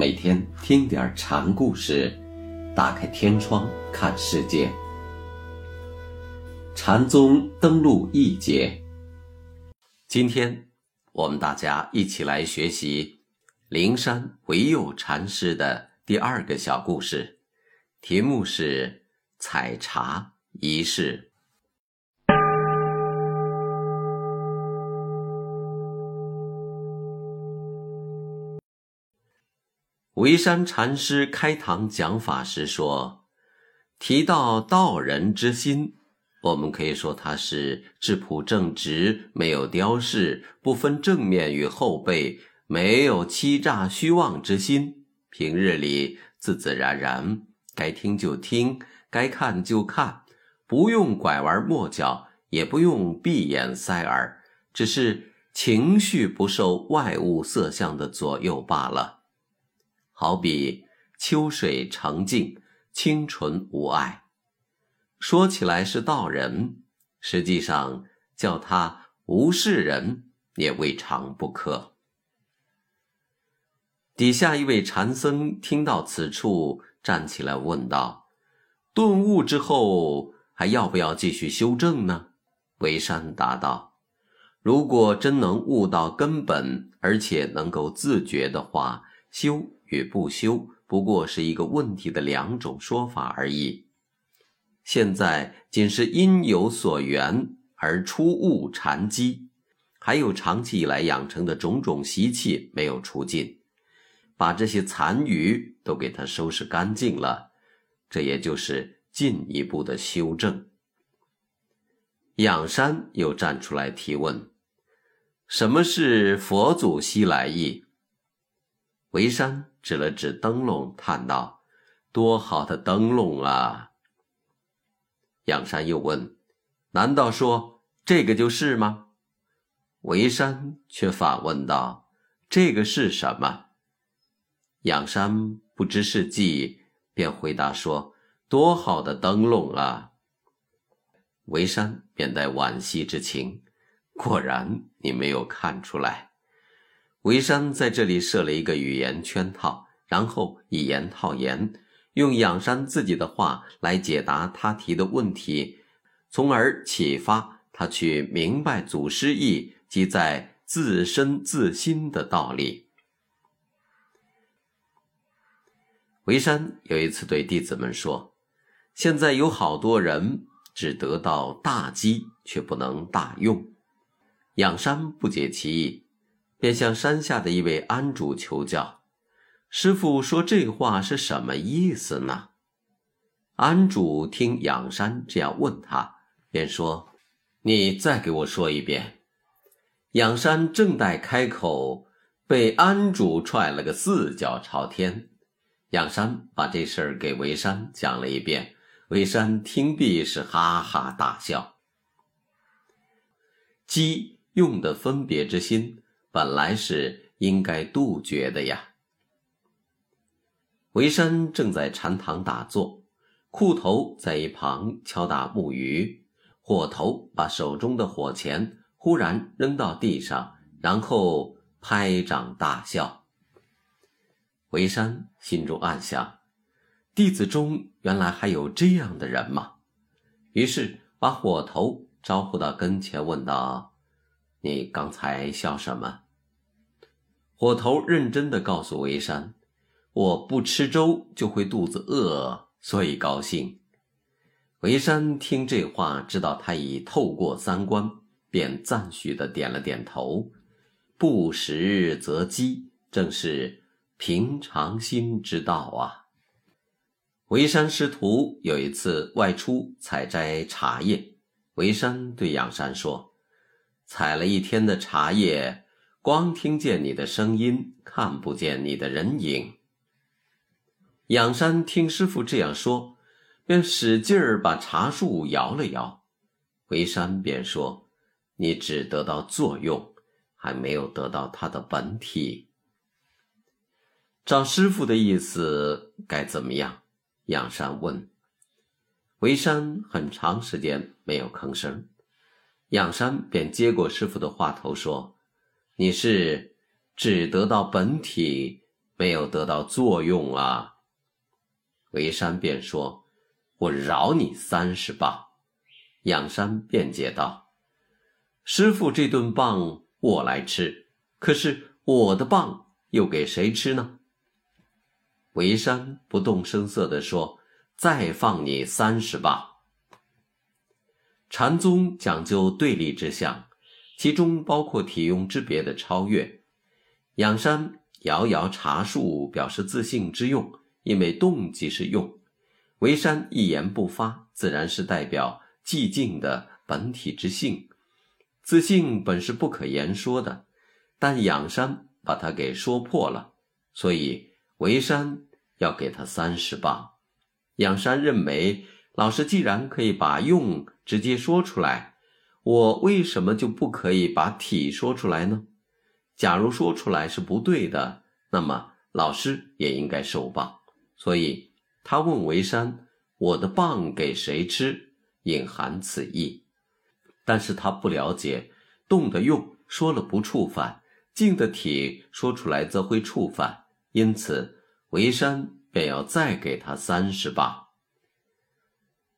每天听点禅故事，打开天窗看世界。禅宗登陆一节，今天我们大家一起来学习灵山唯有禅师的第二个小故事，题目是采茶仪式。维山禅师开堂讲法时说：“提到道人之心，我们可以说他是质朴正直，没有雕饰，不分正面与后背，没有欺诈虚妄之心。平日里自自然然，该听就听，该看就看，不用拐弯抹角，也不用闭眼塞耳，只是情绪不受外物色相的左右罢了。”好比秋水澄净，清纯无碍。说起来是道人，实际上叫他无事人也未尝不可。底下一位禅僧听到此处，站起来问道：“顿悟之后，还要不要继续修正呢？”维山答道：“如果真能悟到根本，而且能够自觉的话，修。”与不修不过是一个问题的两种说法而已。现在仅是因有所缘而出悟禅机，还有长期以来养成的种种习气没有除尽，把这些残余都给他收拾干净了，这也就是进一步的修正。仰山又站出来提问：“什么是佛祖西来意？”维山。指了指灯笼，叹道：“多好的灯笼啊！”仰山又问：“难道说这个就是吗？”维山却反问道：“这个是什么？”仰山不知是计，便回答说：“多好的灯笼啊！”维山便带惋惜之情：“果然你没有看出来。”维山在这里设了一个语言圈套，然后以言套言，用仰山自己的话来解答他提的问题，从而启发他去明白祖师意即在自身自心的道理。维山有一次对弟子们说：“现在有好多人只得到大机，却不能大用。”仰山不解其意。便向山下的一位庵主求教：“师傅说这话是什么意思呢？”庵主听仰山这样问他，便说：“你再给我说一遍。”仰山正待开口，被庵主踹了个四脚朝天。仰山把这事儿给维山讲了一遍，维山听毕是哈哈大笑。机用的分别之心。本来是应该杜绝的呀。维山正在禅堂打坐，裤头在一旁敲打木鱼，火头把手中的火钳忽然扔到地上，然后拍掌大笑。维山心中暗想：弟子中原来还有这样的人吗？于是把火头招呼到跟前，问道。你刚才笑什么？火头认真的告诉维山：“我不吃粥就会肚子饿，所以高兴。”维山听这话，知道他已透过三关，便赞许的点了点头。不食则饥，正是平常心之道啊。维山师徒有一次外出采摘茶叶，维山对仰山说。采了一天的茶叶，光听见你的声音，看不见你的人影。仰山听师傅这样说，便使劲儿把茶树摇了摇。回山便说：“你只得到作用，还没有得到它的本体。”照师傅的意思，该怎么样？仰山问。回山很长时间没有吭声。仰山便接过师傅的话头说：“你是只得到本体，没有得到作用啊。维山便说：“我饶你三十磅。”仰山辩解道：“师傅这顿棒我来吃，可是我的棒又给谁吃呢？”维山不动声色地说：“再放你三十磅。”禅宗讲究对立之相，其中包括体用之别的超越。仰山摇摇茶树，表示自信之用，因为动即是用；为山一言不发，自然是代表寂静的本体之性。自信本是不可言说的，但仰山把它给说破了，所以为山要给他三十磅。仰山认为。老师既然可以把用直接说出来，我为什么就不可以把体说出来呢？假如说出来是不对的，那么老师也应该受棒。所以他问维山：“我的棒给谁吃？”隐含此意。但是他不了解动的用说了不触犯，静的体说出来则会触犯，因此维山便要再给他三十棒。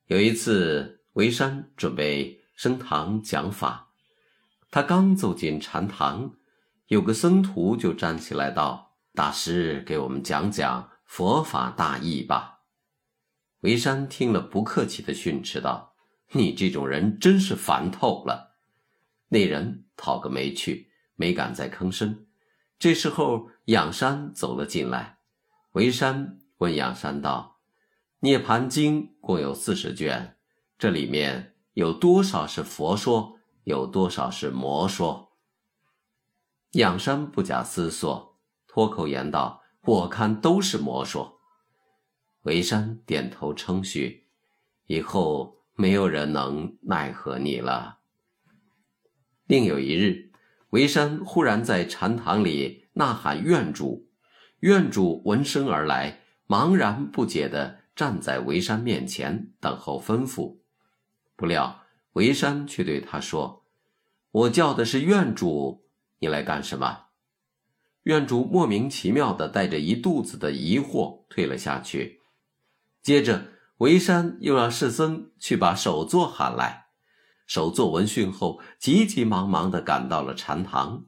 有一次，维山准备升堂讲法，他刚走进禅堂，有个僧徒就站起来道：“大师，给我们讲讲佛法大义吧。”维山听了，不客气的训斥道：“你这种人真是烦透了。”那人讨个没趣，没敢再吭声。这时候，仰山走了进来，维山问仰山道。《涅盘经》共有四十卷，这里面有多少是佛说，有多少是魔说？仰山不假思索，脱口言道：“我看都是魔说。”维山点头称许，以后没有人能奈何你了。另有一日，维山忽然在禅堂里呐喊院主，院主闻声而来，茫然不解地。站在维山面前等候吩咐，不料维山却对他说：“我叫的是院主，你来干什么？”院主莫名其妙的带着一肚子的疑惑退了下去。接着，维山又让世僧去把首座喊来。首座闻讯后，急急忙忙的赶到了禅堂。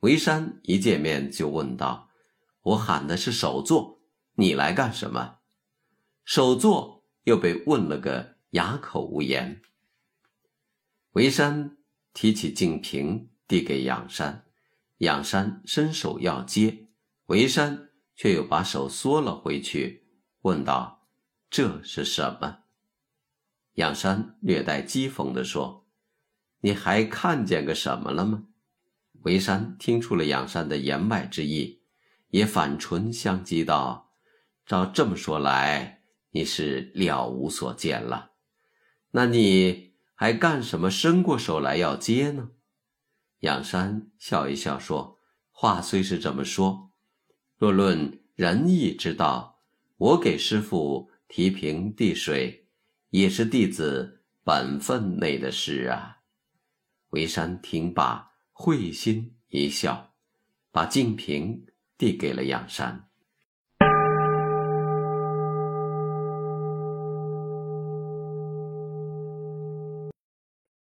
维山一见面就问道：“我喊的是首座，你来干什么？”首座又被问了个哑口无言。维山提起净瓶递给仰山，仰山伸手要接，维山却又把手缩了回去，问道：“这是什么？”仰山略带讥讽地说：“你还看见个什么了吗？”维山听出了仰山的言外之意，也反唇相讥道：“照这么说来。”你是了无所见了，那你还干什么？伸过手来要接呢？仰山笑一笑说：“话虽是这么说，若论仁义之道，我给师傅提瓶递水，也是弟子本分内的事啊。”维山听罢，会心一笑，把净瓶递给了仰山。